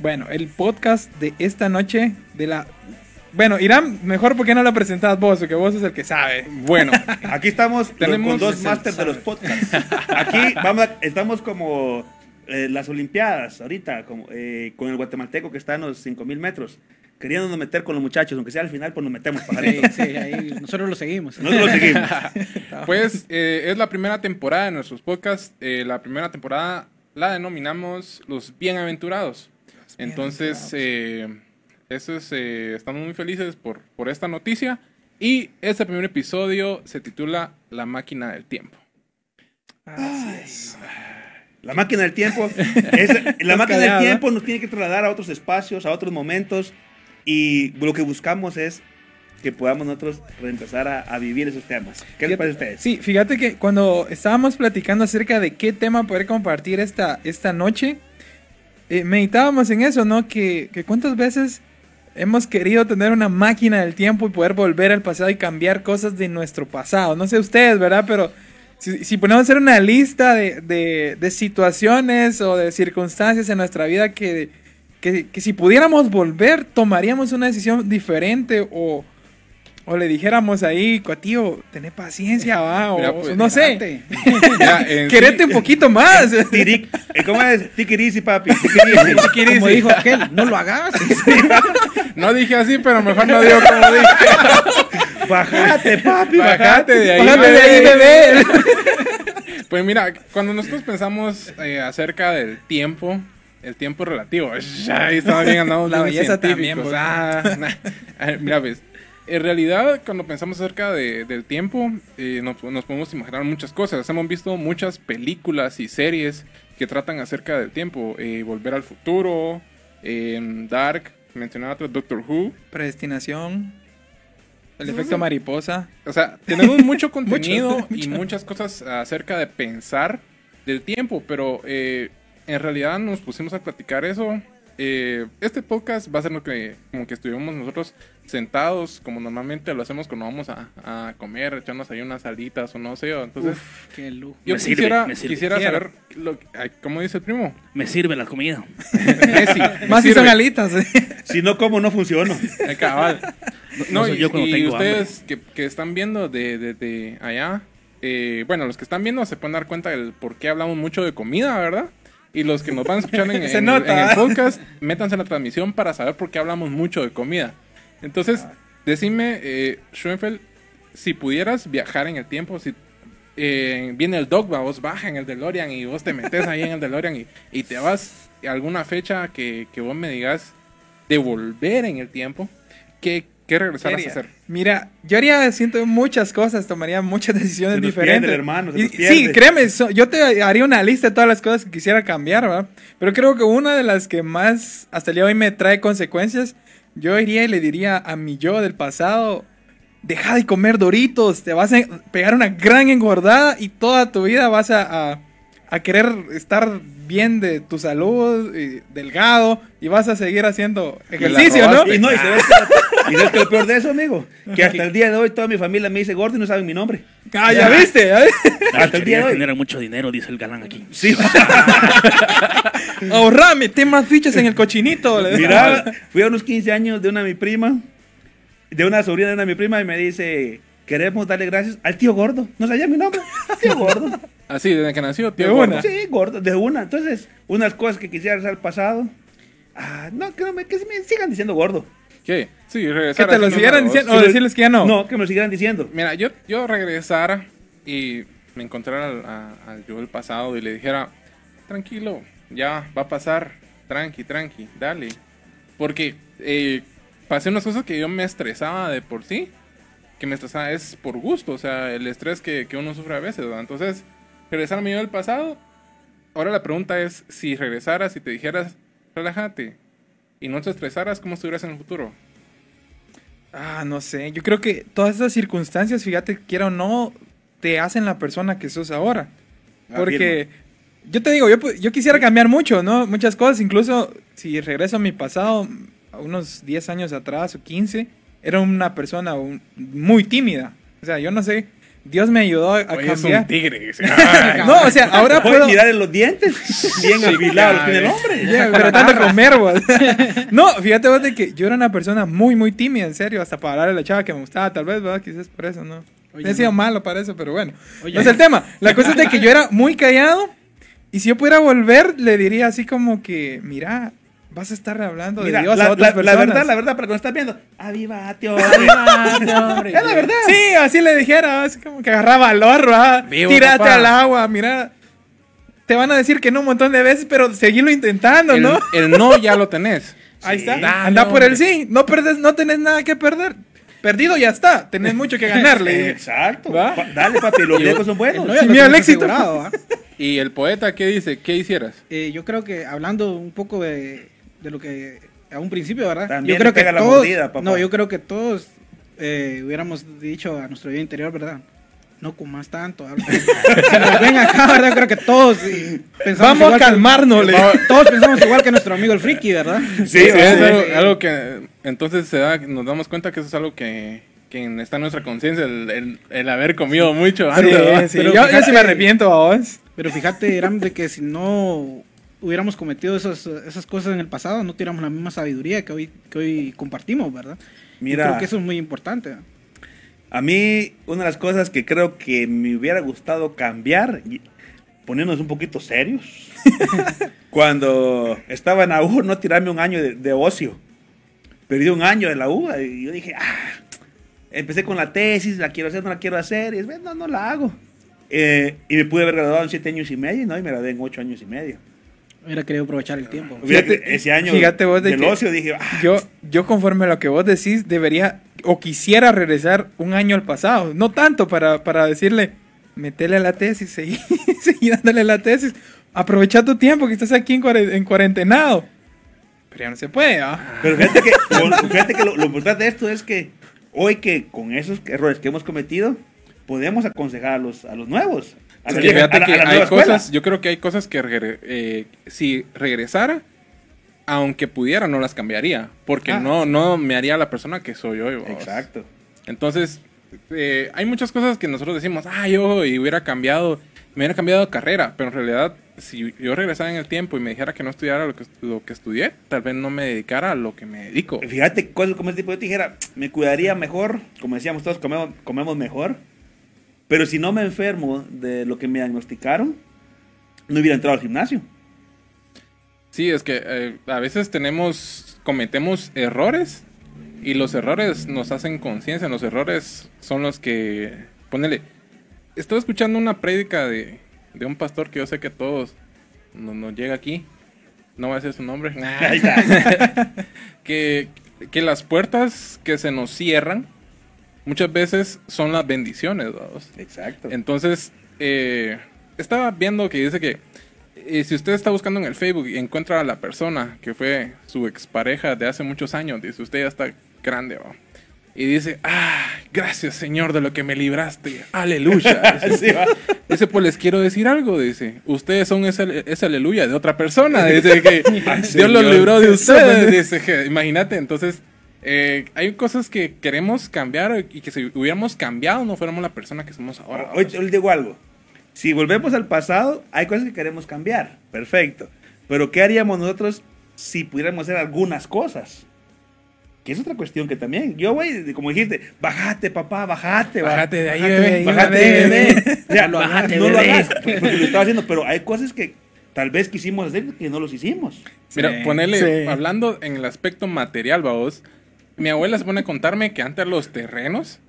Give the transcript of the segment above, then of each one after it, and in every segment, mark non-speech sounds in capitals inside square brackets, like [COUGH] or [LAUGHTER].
Bueno, el podcast de esta noche de la... Bueno, Irán, mejor porque no lo presentas vos, porque vos sos el que sabe. Bueno, aquí estamos Tenemos- con dos es másters de los podcasts. Aquí vamos a- estamos como eh, las Olimpiadas, ahorita, como, eh, con el guatemalteco que está en los 5000 metros. Queriéndonos meter con los muchachos, aunque sea al final, pues nos metemos, Sí, sí, ahí nosotros lo seguimos. Nosotros lo seguimos. [LAUGHS] Pues eh, es la primera temporada de nuestros podcasts. Eh, la primera temporada la denominamos Los Bienaventurados. Entonces, eh, eso es, eh, estamos muy felices por, por esta noticia. Y este primer episodio se titula La máquina del tiempo. La máquina del tiempo, [LAUGHS] es- la máquina del callado, tiempo nos tiene que trasladar a otros espacios, a otros momentos, y lo que buscamos es que podamos nosotros reempezar a, a vivir esos temas. ¿Qué les parece a ustedes? Sí, fíjate que cuando estábamos platicando acerca de qué tema poder compartir esta, esta noche, meditábamos en eso, ¿no? Que, que cuántas veces hemos querido tener una máquina del tiempo y poder volver al pasado y cambiar cosas de nuestro pasado. No sé ustedes, ¿verdad? Pero si, ponemos hacer una lista de, de- de situaciones o de circunstancias en nuestra vida que, que, que si pudiéramos volver, tomaríamos una decisión diferente o... O le dijéramos ahí, tío, tené paciencia, va, o Mira, pues, no sé, en [LAUGHS] querete un poquito más. Tiric, eh, ¿Cómo es? Tikirisi, papi. tikirisi. [LAUGHS] Como dijo aquel, no lo hagas. [LAUGHS] No dije así, pero mejor no digo como dije. Bájate, papi, Bájate de ahí, Bájate de ahí, bebé. Pues mira, cuando nosotros pensamos eh, acerca del tiempo, el tiempo relativo, ya ahí estaba bien andamos La belleza científicos. también, pues. Ah, nah. Mira, ves, en realidad cuando pensamos acerca de- del tiempo, eh, nos, nos podemos imaginar muchas cosas. Hemos visto muchas películas y series que tratan acerca del tiempo. eh, Volver al futuro, eh, Dark, mencionaba otro, Doctor Who. Predestinación. El efecto mariposa. O sea, tenemos [LAUGHS] mucho contenido y muchas cosas acerca de pensar del tiempo, pero eh, en realidad nos pusimos a platicar eso. Eh, este podcast va a ser lo que como que estuvimos nosotros sentados, como normalmente lo hacemos cuando vamos a, a comer, echarnos ahí unas salitas o no sé. Entonces, Qué lujo. yo Me sirve, quisiera, me sirve. quisiera saber, lo, ay, ¿cómo dice el primo? Me sirve la comida. [LAUGHS] Messi, Más si son alitas. ¿eh? Si no como, no funciono. Cabal. No No, soy y, yo cuando y tengo ustedes que, que están viendo de, de- de allá, eh, bueno, los que están viendo se pueden dar cuenta del por qué hablamos mucho de comida, ¿verdad? Y los que nos van a escuchar en, [LAUGHS] Se en- nota. en el podcast, métanse en la transmisión para saber por qué hablamos mucho de comida. Entonces, decime, eh, Schoenfeld, si pudieras viajar en el tiempo, si eh, viene el Dogba, vos baja en el DeLorean y vos te metes ahí en el DeLorean y, y te vas a alguna fecha que, que vos me digas de volver en el tiempo, ¿qué, qué regresaras a hacer? Mira, yo haría, siento muchas cosas, tomaría muchas [LAUGHS] decisiones Se nos diferentes. pierde hermano, se Y- nos pierde. sí, créeme, so- yo te haría una lista de todas las cosas que quisiera cambiar, ¿verdad? Pero creo que una de las que más hasta el día de hoy me trae consecuencias, yo iría y le diría a mi yo del pasado, deja de comer doritos, te vas a pegar una gran engordada y toda tu vida vas a, a- a querer estar bien de tu salud, y delgado, y vas a seguir haciendo ejercicio, ¿no? Y no, y sabes que, y sabes que lo peor de eso, amigo, que hasta el día de hoy toda mi familia me dice gordo y no saben mi nombre. Ah, ya viste, ¿ya viste? Hasta el día de hoy. genera mucho dinero, dice el galán aquí. Sí. [LAUGHS] Ahorra, mete más fichas en el cochinito. Mira, fui a unos 15 años de una de mi prima, de una sobrina de una de mi prima, y me dice, queremos darle gracias al tío gordo. No sabía mi nombre. Tío gordo. Así, desde que nació, tío. De gordo. una. Sí, gordo, de una. Entonces, unas cosas que quisiera hacer al pasado. Ah, no, que, no me, que me sigan diciendo gordo. ¿Qué? Sí, Que regresar. te lo siguieran diciendo, o decirles que ya no. No, que me lo siguieran diciendo. Mira, yo, yo regresara y me encontrara al, a- al yo del pasado y le dijera, tranquilo, ya va a pasar, tranqui, tranqui, dale. Porque eh, pasé unas cosas que yo me estresaba de por sí, que me estresaba es por gusto, o sea, el estrés que, que uno sufre a veces, ¿verdad? Entonces, regresar a mi yo del pasado, ahora la pregunta es, si regresaras y te dijeras, relájate, y no te estresaras, ¿cómo estuvieras en el futuro? Ah, no sé. Yo creo que todas esas circunstancias, fíjate, quiera o no, te hacen la persona que sos ahora. Porque yo te digo, yo, yo quisiera cambiar mucho, ¿no? Muchas cosas. Incluso si regreso a mi pasado, a unos 10 años atrás o 15, era una persona muy tímida. O sea, yo no sé Dios me ayudó a, Oye, es cambiar. un tigre. [LAUGHS] No, o sea, ahora puedo. mirar en los dientes, [LAUGHS] bien afilados tiene el hombre. Ya, pero [LAUGHS] tanto comer, vos. No, fíjate vos de que yo era una persona muy, muy tímida, en serio, hasta para hablarle a la chava que me gustaba, tal vez, ¿verdad? Quizás por eso, ¿no? Oye, He sido no. malo para eso, pero bueno. Oye. no es el tema. La cosa es de que yo era muy callado y si yo pudiera volver, le diría así como que, mira, vas a estar hablando de Mira, Dios la, a otras la- la personas. verdad, la verdad, para que nos estás viendo, avivate, hombre. [LAUGHS] hombre. Es la verdad. Sí, así le dijera, así como que agarra valor, ¿verdad? Vivo, Tírate papá. al agua, mira. Te van a decir que no un montón de veces, pero seguirlo intentando, el, ¿no? el no ya lo tenés. [LAUGHS] Ahí está. Dale, Anda por el sí. No perdes, no tenés nada que perder. Perdido ya está. Tenés mucho que ganarle. [LAUGHS] Exacto. Dale, papi, los viejos son buenos. No, al tenés éxito. Y el poeta, ¿qué dice? ¿Qué hicieras? Eh, yo creo que hablando un poco de, de lo que a un principio, ¿verdad? También yo creo que pega la todos, mordida, papá. no, yo creo que todos eh, hubiéramos dicho a nuestro yo interior, ¿verdad? No comas tanto. [LAUGHS] ven acá, ¿verdad? Yo creo que todos pensamos Vamos a igual que- calmarnos. le- todos pensamos igual que nuestro amigo el friki, ¿verdad? Sí, Sí, sí, es sí. algo, algo que entonces se da, nos damos cuenta que eso es algo que, que está en nuestra conciencia, el, el- el haber comido mucho Sí, antes. Pero Yo, yo fíjate- sí me arrepiento, vos. Pero fíjate, Eram, de que si no hubiéramos cometido esas, esas cosas en el pasado, no tuviéramos la misma sabiduría que hoy, que hoy compartimos, ¿verdad? Mira. creo que eso es muy importante. A mí, una de las cosas que creo que me hubiera gustado cambiar, poniéndonos un poquito serios, [LAUGHS] cuando estaba en la U, no tirarme un año de, de ocio. Perdí un año de la U y yo dije, ah, empecé con la tesis, la quiero hacer, no la quiero hacer, y es, no, no la hago. Eh, y me pude haber graduado en siete años y medio, ¿no? Y me gradué en ocho años y medio. Hubiera querido aprovechar el tiempo. Fíjate, ese año fíjate vos de del que ocio dije, ah, Yo, yo conforme a lo que vos decís, debería o quisiera regresar un año al pasado. No tanto para, para decirle, metele a la tesis, seguí, [LAUGHS] seguí dándole la tesis. Aprovecha tu tiempo que estás aquí en, cuare- en cuarentenado. Pero ya no se puede, ¿ah? Pero fíjate que, fíjate que lo, lo importante de esto es que hoy que con esos errores que hemos cometido, podemos aconsejar a los, a los nuevos. A la que vieja- fíjate a la- que a la hay escuela. cosas, yo creo que hay cosas que regre- eh, si regresara, aunque pudiera, no las cambiaría. Porque Ah. no, no me haría la persona que soy hoy. Exacto. Entonces, eh, hay muchas cosas que nosotros decimos, ah, yo y hubiera cambiado, me hubiera cambiado de carrera, pero en realidad, si yo regresara en el tiempo y me dijera que no estudiara lo que, lo que estudié, tal vez no me dedicara a lo que me dedico. Fíjate, cosas como este tipo, yo te dijera, me cuidaría mejor, como decíamos todos, comemos, comemos mejor, pero si no me enfermo de lo que me diagnosticaron, no hubiera entrado al gimnasio. Sí, es que eh, a veces tenemos, cometemos errores y los errores nos hacen conciencia, los errores son los que, ponele, estoy escuchando una prédica de, de un pastor que yo sé que todos nos, nos llega aquí, no voy a decir su nombre, [LAUGHS] [LAUGHS] que, que las puertas que se nos cierran muchas veces son las bendiciones, vamos. Exacto. Entonces, eh, estaba viendo que dice que eh, si usted está buscando en el Facebook y encuentra a la persona que fue su expareja de hace muchos años, dice, usted ya está grande, ¿va? Y dice, ah, gracias Señor de lo que me libraste, aleluya. [LAUGHS] Dice, Sí. Dice, pues les quiero decir algo, dice, ustedes son ese, ese aleluya de otra persona, dice que [LAUGHS] Dios los libró de [LAUGHS] ustedes, dice imagínate, entonces... eh, hay cosas que queremos cambiar y que si hubiéramos cambiado no fuéramos la persona que somos ahora. Hoy hoy digo algo. Si volvemos al pasado, hay cosas que queremos cambiar. Perfecto. Pero ¿qué haríamos nosotros si pudiéramos hacer algunas cosas? Que es otra cuestión que también. Yo, güey, como dijiste, bájate, papá, bájate. va. Bájate de ahí, Bájate bebé. de ahí, Bájate, bebé. [LAUGHS] O sea, No lo hagas, no lo hagas, porque lo estaba haciendo. Pero hay cosas que tal vez quisimos hacer que no los hicimos. Mira, Sí, ponerle, sí. hablando en el aspecto material, vamos. Mi abuela se pone a contarme que antes los terrenos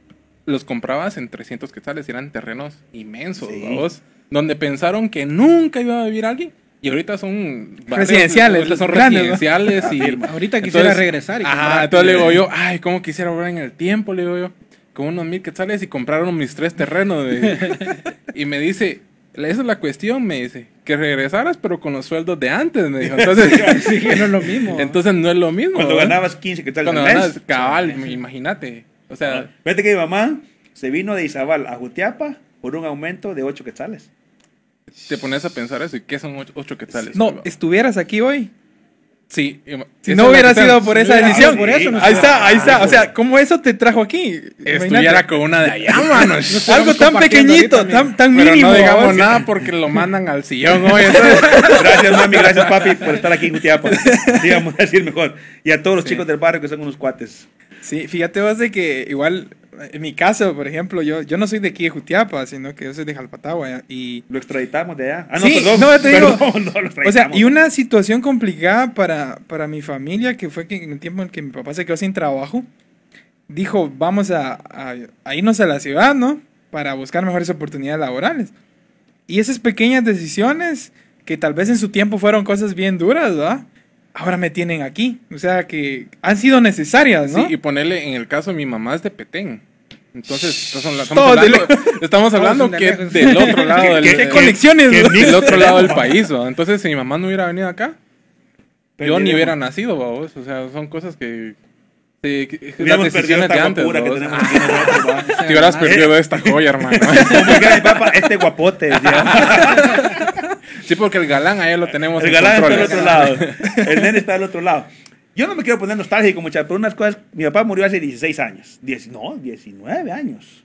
los comprabas en 300 quetzales y eran terrenos inmensos, Sí. Donde pensaron que nunca iba a vivir alguien. Y ahorita son barrios- Residenciales, ahorita son grandes, ¿no? residenciales y [LAUGHS] Ahorita quisiera regresar y Ajá, entonces le digo yo, ay, cómo quisiera volver en el tiempo, le digo yo, con unos mil quetzales y compraron mis tres terrenos. [LAUGHS] y me dice, esa es la cuestión, me dice, que regresaras pero con los sueldos de antes, me dijo. Entonces, [LAUGHS] Sí, que no es lo mismo. entonces no es lo mismo. Cuando ¿verdad? ganabas 15 que tal Cuando ganas mes. cabal, imagínate. O sea, Fíjate que mi mamá se vino de Izabal a Jutiapa por un aumento de 8 quetzales. te pones a pensar eso, ¿y qué son ocho, ocho quetzales? No, estuvieras aquí hoy. Sí. Si no hubiera sido por esa decisión. por eso no ahí está, ahí está. O sea, ¿cómo eso te trajo aquí? Estuviera con una de allá, mano. Algo tan pequeñito, tan, tan Pero mínimo. no digamos nada porque lo mandan al sillón hoy. [LAUGHS] Gracias, mami, gracias, papi, por estar aquí en Jutiapa. Sí, [LAUGHS] vamos a decir mejor. Y a todos los chicos del barrio que son unos cuates. Sí, fíjate vos de que igual, en mi caso, por ejemplo, yo, yo no soy de aquí de Jutiapa, sino que yo soy de Jalpatagua. Y Lo extraditamos de allá. Ah, no, Sí, perdón. no, te digo- Perdón, [LAUGHS] no, lo O sea, y una situación complicada para, para mi familia, que fue que en el tiempo en que mi papá se quedó sin trabajo, dijo, vamos a, a- a irnos a la ciudad, ¿no? Para buscar mejores oportunidades laborales. Y esas pequeñas decisiones, que tal vez en su tiempo fueron cosas bien duras, ¿verdad? Ahora me tienen aquí. O sea, que han sido necesarias, ¿no? Sí, y ponerle en el caso, mi mamá es de Petén. Entonces, estamos estamos Todos de hablando, estamos hablando son que del otro [LAUGHS] lado ¿Qué- del, qué- ¿Qué qué- conexiones, ¿no? del otro lado del país, ¿va? Entonces, si mi mamá no hubiera venido acá, yo ni hubiera nacido, vos. O sea, son cosas que... sí, Hubiéramos perdido esta antes, guapura que tenemos aquí. [LAUGHS] Te hubieras perdido esta joya, hermano. [LAUGHS] Como que mi papá, este guapote. Sí, porque el galán ahí lo tenemos El en galán está controles. otro lado. [LAUGHS] El nene está al otro lado. Yo no me quiero poner nostálgico, muchachos, pero unas cosas. Mi papá murió hace 16 años. Diez- no, 19 años.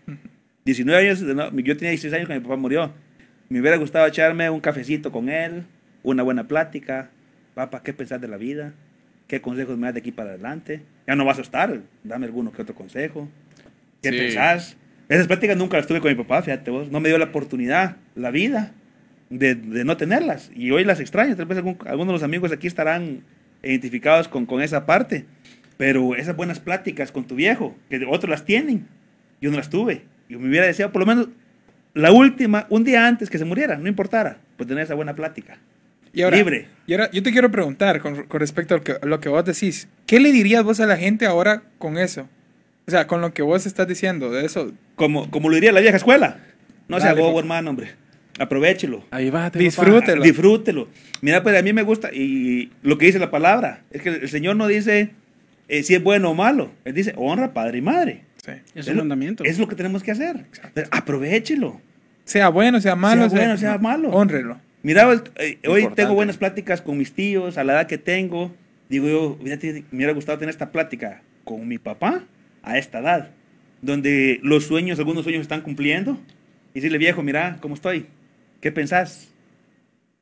19 años. no, yo tenía 16 años cuando mi papá murió. Me hubiera gustado echarme un cafecito con él, una buena plática. Papá, ¿qué pensás de la vida? ¿Qué consejos me das de aquí para adelante? Ya no vas a estar. Dame alguno que otro consejo. ¿Qué Sí. pensás? Esas pláticas nunca las tuve con mi papá, fíjate vos. No me dio la oportunidad, la vida, de, de no tenerlas. Y hoy las extraño. Tal vez algún- algunos de los amigos aquí estarán identificados con, con esa parte. Pero esas buenas pláticas con tu viejo, que otros las tienen, yo no las tuve. Yo me hubiera deseado por lo menos la última, un día antes que se muriera, no importara, pues tener esa buena plática. Y ahora, Libre. Y ahora, yo te quiero preguntar con, con respecto a lo, que, a lo que vos decís. ¿Qué le dirías vos a la gente ahora con eso? O sea, con lo que vos estás diciendo, de eso. Como, como lo diría la vieja escuela. No sea Dale, bobo, papá. hermano, hombre. Aprovechelo. Ahí va, te Disfrútelo. Disfrútelo. Mira, pues a mí me gusta, y lo que dice la palabra, es que el Señor no dice eh, si es bueno o malo. Él dice, honra padre y madre. Sí. Es lo- un mandamiento. Es lo que tenemos que hacer. Aprovechelo. Sea bueno, sea malo. Sea bueno, sea malo. Honrelo. Mira, pues, eh, hoy Importante. tengo buenas pláticas con mis tíos, a la edad que tengo. Digo yo, me hubiera gustado tener esta plática con mi papá a esta edad, donde los sueños, algunos sueños están cumpliendo. Y decirle, viejo, mira, ¿cómo estoy? ¿Qué pensás?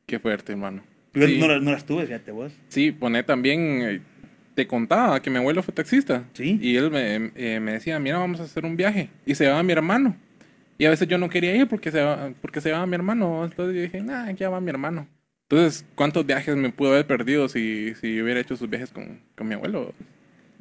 Qué fuerte, hermano. Yo Sí. no, no las tuve, fíjate vos. Sí, poné también, eh, te contaba que mi abuelo fue taxista. Sí. Y él me, eh, me decía, mira, vamos a hacer un viaje. Y se llevaba a mi hermano. Y a veces yo no quería ir porque se va, porque se llevaba a mi hermano. Entonces yo dije, nah, ya va mi hermano. Entonces, ¿cuántos viajes me pudo haber perdido si, si hubiera hecho sus viajes con, con mi abuelo?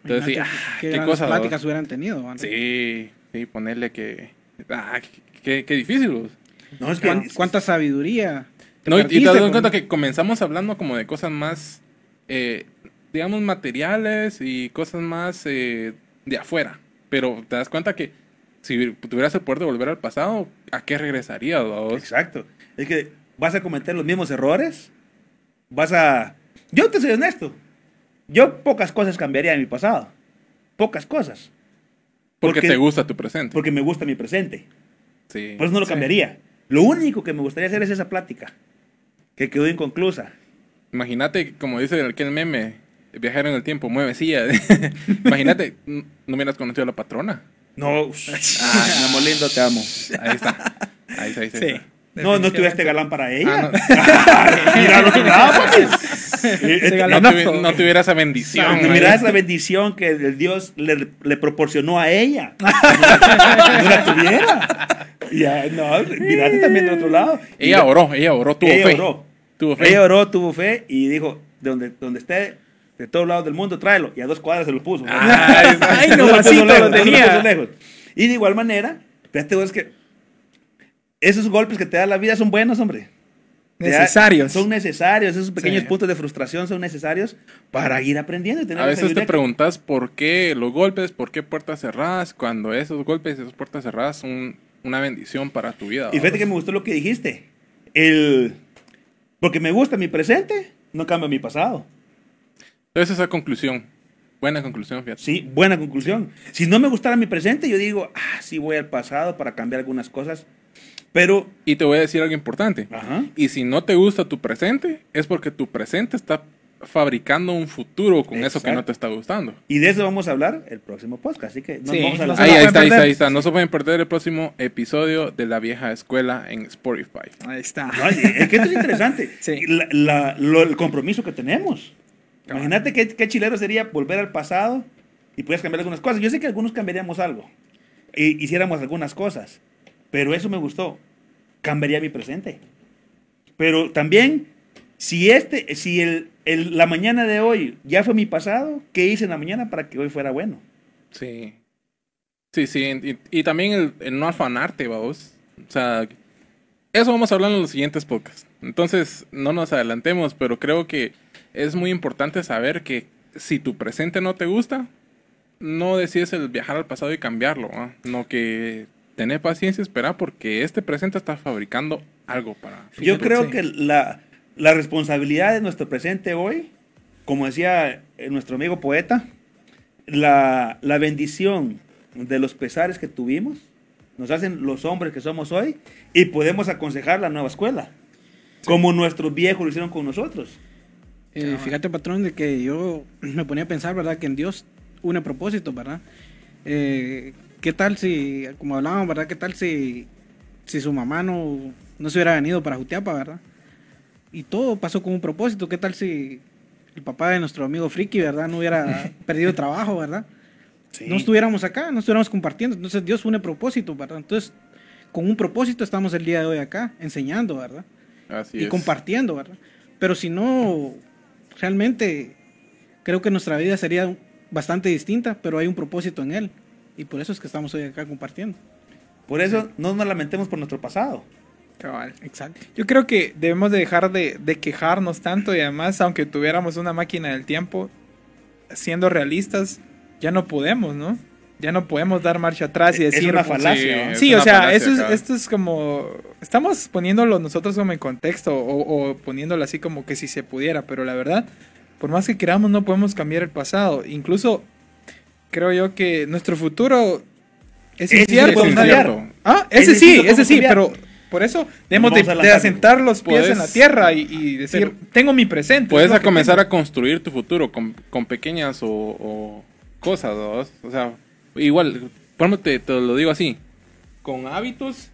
Entonces, sí, ah, qué qué grandes cosa. pláticas hubieran tenido. antes. Sí, sí, ponerle que... Ah, qué, qué- qué difícil. vos. No, es que ¿Cuán- ¿Cuánta sabiduría? te No, y- te das cuenta que comenzamos hablando como de cosas más, eh, digamos, materiales y cosas más eh, de afuera. Pero te das cuenta que si tuvieras el poder de volver al pasado, ¿a qué regresarías, vos? Exacto. Es que vas a cometer los mismos errores. Vas a... Yo te soy honesto. Yo pocas cosas cambiaría en mi pasado. Pocas cosas. Porque, te gusta tu presente. Porque me gusta mi presente. Sí. Por eso no lo Sí. cambiaría. Lo único que me gustaría hacer es esa plática. Que quedó inconclusa. Imagínate, como dice aquel meme, viajar en el tiempo, mueve silla. [LAUGHS] Imagínate, no hubieras conocido a la patrona. No, ah, mi amor lindo, te amo. Ahí está. Ahí está, ahí está. Sí. No, no tuviste galán para ella. Ah, [LAUGHS] Mira lo que da, papi. Eh, eh, no, tuvi- no tuviera esa bendición. ¿verdad? esa bendición que el Dios le, le proporcionó a ella. no la tuviera. Ya, no, mirate también del otro lado. Ella oró, ella oró, tuvo ella fe. oró. Tuvo fe. Ella oró, tuvo fe y dijo, de donde, donde esté, de todos lados del mundo, tráelo. Y a dos cuadras se lo puso. Ay, No lejos, lo no tenía. lejos. Y de igual manera, fíjate vos que esos golpes que te da la vida son buenos, hombre. Necesarios. Son necesarios, esos pequeños Sí. puntos de frustración son necesarios para ir aprendiendo y tener A veces te preguntas por qué los golpes, por qué puertas cerradas, cuando esos golpes y esas puertas cerradas son una bendición para tu vida. Y fíjate que me gustó lo que dijiste. El... Porque me gusta mi presente, no cambia mi pasado. Entonces esa conclusión, buena conclusión, fíjate. Sí, buena conclusión. Si no me gustara mi presente, yo digo, ah, sí voy al pasado para cambiar algunas cosas. Pero, Y te voy a decir algo importante. ajá, Y si no te gusta tu presente, es porque tu presente está fabricando un futuro con eso que Exacto. no te está gustando. Y de eso vamos a hablar el próximo podcast. Así que nos Sí, vamos a no la... se Ahí, ahí pueden está, ahí está, ahí está. No se pueden perder el próximo episodio de La Vieja Escuela en Spotify. Ahí está. No, es que esto es interesante. [LAUGHS] Sí. La- la- lo- el compromiso que tenemos. Imagínate qué, qué chilero sería volver al pasado y puedes cambiar algunas cosas. Yo sé que algunos cambiaríamos algo. Y hiciéramos algunas cosas. Pero eso me gustó. Cambiaría mi presente. Pero también, si este, si el, la mañana de hoy ya fue mi pasado, ¿qué hice en la mañana para que hoy fuera bueno? Sí. Sí, sí. Y, también el, no afanarte, vamos. O sea, eso vamos a hablar en los siguientes podcasts. Entonces, no nos adelantemos, pero creo que es muy importante saber que si tu presente no te gusta, no decides el viajar al pasado y cambiarlo, no que tener paciencia y esperar porque este presente está fabricando algo para... Yo Fíjate, creo sí. que la, la responsabilidad de nuestro presente hoy, como decía eh, nuestro amigo poeta, la, la bendición de los pesares que tuvimos nos hacen los hombres que somos hoy y podemos aconsejar la nueva escuela, como nuestros viejos lo hicieron con nosotros. Eh, fíjate, patrón, de que yo [CLEARS THROAT] me ponía a pensar, ¿verdad? Que en Dios une propósito, ¿verdad? Eh, ¿Qué tal si, como hablábamos, ¿verdad? ¿Qué tal si, si su mamá no, no se hubiera venido para Jutiapa, ¿verdad? Y todo pasó con un propósito. ¿Qué tal si el papá de nuestro amigo Friki, ¿verdad? No hubiera [LAUGHS] perdido trabajo, ¿verdad? No estuviéramos acá, no estuviéramos compartiendo. Entonces Dios une propósito, ¿verdad? Entonces, con un propósito estamos el día de hoy acá, enseñando, ¿verdad? Así y es. compartiendo, ¿verdad? Pero si no, realmente creo que nuestra vida sería bastante distinta, pero hay un propósito en él. Y por eso es que estamos hoy acá compartiendo. Por eso no nos lamentemos por nuestro pasado. Cabal. Exacto. Yo creo que debemos de dejar de, de quejarnos tanto y además, aunque tuviéramos una máquina del tiempo, siendo realistas, ya no podemos, ¿no? Ya no podemos dar marcha atrás y Es decir... una pues, falacia. ¿no? es Sí, o sea, falacia eso es, acá. esto es como... Estamos poniéndolo nosotros como en contexto o, o poniéndolo así como que si se pudiera, pero la verdad, por más que queramos, no podemos cambiar el pasado. Incluso creo yo que nuestro futuro es Ese sí incierto. Ah, ese, Ese sí ese sí, cambiar. pero por eso debemos de, de asentar los pies Puedes- en la tierra y, y decir, Pero- tengo mi presente. Puedes a comenzar tengo. a construir tu futuro con, con pequeñas o, o cosas, ¿no? O sea, igual, te, te lo digo así, con hábitos,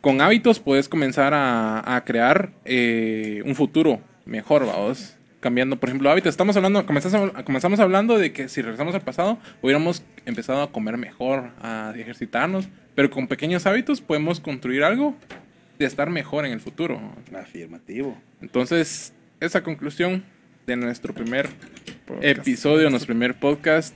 con hábitos puedes comenzar a, a crear eh, un futuro mejor, vamos. Cambiando, por ejemplo, hábitos. Estamos hablando, comenzamos, comenzamos hablando de que si regresamos al pasado, hubiéramos empezado a comer mejor, a ejercitarnos, pero con pequeños hábitos podemos construir algo de estar mejor en el futuro. Afirmativo. Entonces, esa conclusión de nuestro primer Podcast. episodio, nuestro primer podcast,